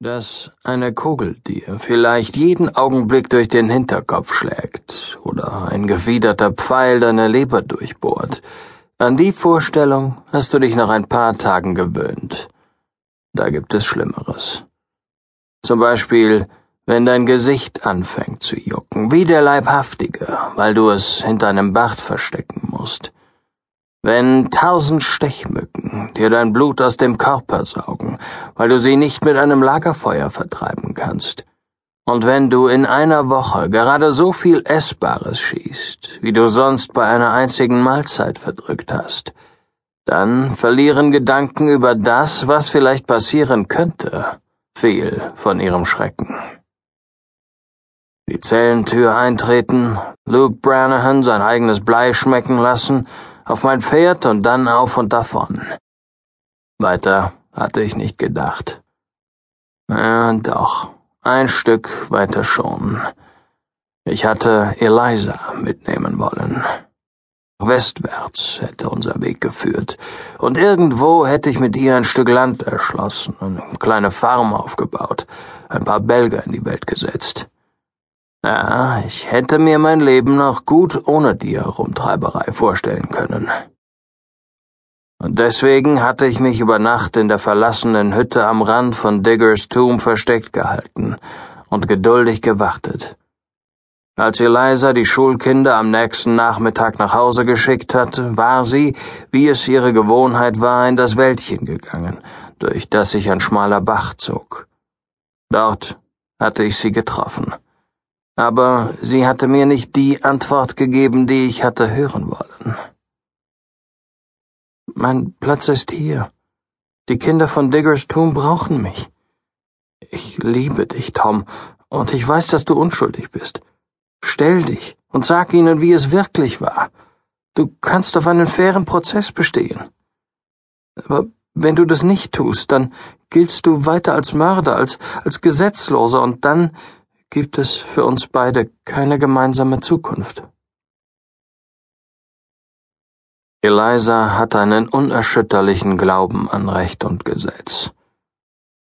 dass eine Kugel dir vielleicht jeden Augenblick durch den Hinterkopf schlägt oder ein gefiederter Pfeil deine Leber durchbohrt. An die Vorstellung hast du dich nach ein paar Tagen gewöhnt. Da gibt es Schlimmeres. Zum Beispiel, wenn dein Gesicht anfängt zu jucken, wie der Leibhaftige, weil du es hinter einem Bart verstecken musst. Wenn tausend Stechmücken dir dein Blut aus dem Körper saugen, weil du sie nicht mit einem Lagerfeuer vertreiben kannst. Und wenn du in einer Woche gerade so viel Essbares schießt, wie du sonst bei einer einzigen Mahlzeit verdrückt hast, dann verlieren Gedanken über das, was vielleicht passieren könnte, viel von ihrem Schrecken. Die Zellentür eintreten, Luke Branahan sein eigenes Blei schmecken lassen auf mein Pferd und dann auf und davon. Weiter hatte ich nicht gedacht. Ja, doch, ein Stück weiter schon. Ich hatte Eliza mitnehmen wollen. Westwärts hätte unser Weg geführt, und irgendwo hätte ich mit ihr ein Stück Land erschlossen, eine kleine Farm aufgebaut, ein paar Belger in die Welt gesetzt. Ja, ich hätte mir mein Leben noch gut ohne die Herumtreiberei vorstellen können. Und deswegen hatte ich mich über Nacht in der verlassenen Hütte am Rand von Diggers Tomb versteckt gehalten und geduldig gewartet. Als Eliza die Schulkinder am nächsten Nachmittag nach Hause geschickt hatte, war sie, wie es ihre Gewohnheit war, in das Wäldchen gegangen, durch das sich ein schmaler Bach zog. Dort hatte ich sie getroffen aber sie hatte mir nicht die Antwort gegeben, die ich hatte hören wollen. Mein Platz ist hier. Die Kinder von Diggers Tomb brauchen mich. Ich liebe dich, Tom, und ich weiß, dass du unschuldig bist. Stell dich und sag ihnen, wie es wirklich war. Du kannst auf einen fairen Prozess bestehen. Aber wenn du das nicht tust, dann giltst du weiter als Mörder, als, als Gesetzloser, und dann gibt es für uns beide keine gemeinsame Zukunft. Eliza hatte einen unerschütterlichen Glauben an Recht und Gesetz.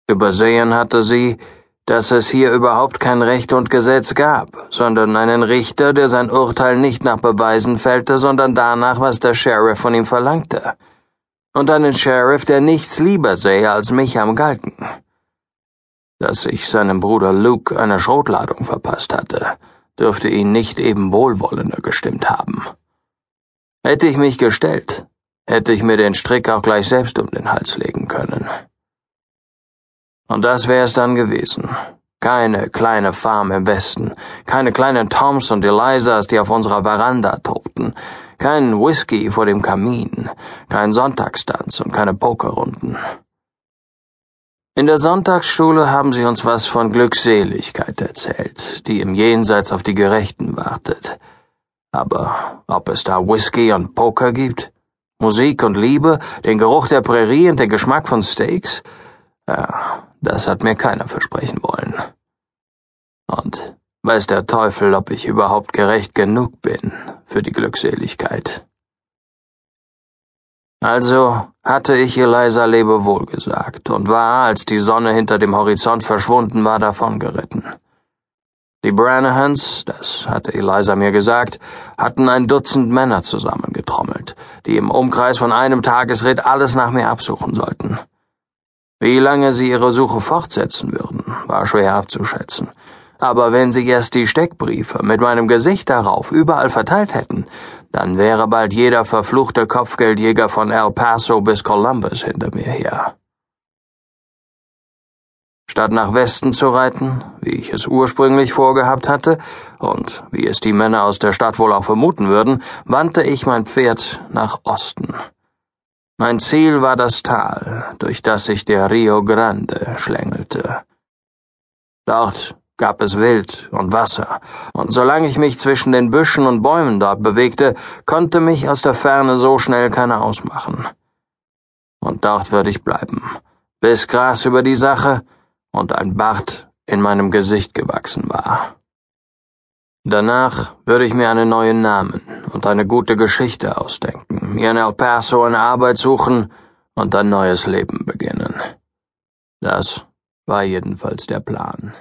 Übersehen hatte sie, dass es hier überhaupt kein Recht und Gesetz gab, sondern einen Richter, der sein Urteil nicht nach Beweisen fällte, sondern danach, was der Sheriff von ihm verlangte. Und einen Sheriff, der nichts lieber sähe als mich am Galgen dass ich seinem Bruder Luke eine Schrotladung verpasst hatte, dürfte ihn nicht eben wohlwollender gestimmt haben. Hätte ich mich gestellt, hätte ich mir den Strick auch gleich selbst um den Hals legen können. Und das wäre es dann gewesen. Keine kleine Farm im Westen, keine kleinen Toms und Elizas, die auf unserer Veranda tobten, kein Whisky vor dem Kamin, kein Sonntagstanz und keine Pokerrunden. In der Sonntagsschule haben sie uns was von Glückseligkeit erzählt, die im Jenseits auf die Gerechten wartet. Aber ob es da Whisky und Poker gibt? Musik und Liebe, den Geruch der Prärie und den Geschmack von Steaks? Ja, das hat mir keiner versprechen wollen. Und weiß der Teufel, ob ich überhaupt gerecht genug bin für die Glückseligkeit. Also hatte ich Eliza Lebewohl gesagt und war, als die Sonne hinter dem Horizont verschwunden war, davongeritten. Die Branahans, das hatte Eliza mir gesagt, hatten ein Dutzend Männer zusammengetrommelt, die im Umkreis von einem Tagesritt alles nach mir absuchen sollten. Wie lange sie ihre Suche fortsetzen würden, war schwer abzuschätzen. Aber wenn sie erst die Steckbriefe mit meinem Gesicht darauf überall verteilt hätten, dann wäre bald jeder verfluchte Kopfgeldjäger von El Paso bis Columbus hinter mir her. Statt nach Westen zu reiten, wie ich es ursprünglich vorgehabt hatte, und wie es die Männer aus der Stadt wohl auch vermuten würden, wandte ich mein Pferd nach Osten. Mein Ziel war das Tal, durch das sich der Rio Grande schlängelte. Dort gab es Wild und Wasser, und solange ich mich zwischen den Büschen und Bäumen dort bewegte, konnte mich aus der Ferne so schnell keiner ausmachen. Und dort würde ich bleiben, bis Gras über die Sache und ein Bart in meinem Gesicht gewachsen war. Danach würde ich mir einen neuen Namen und eine gute Geschichte ausdenken, mir in El Paso eine Arbeit suchen und ein neues Leben beginnen. Das War jedenfalls der Plan.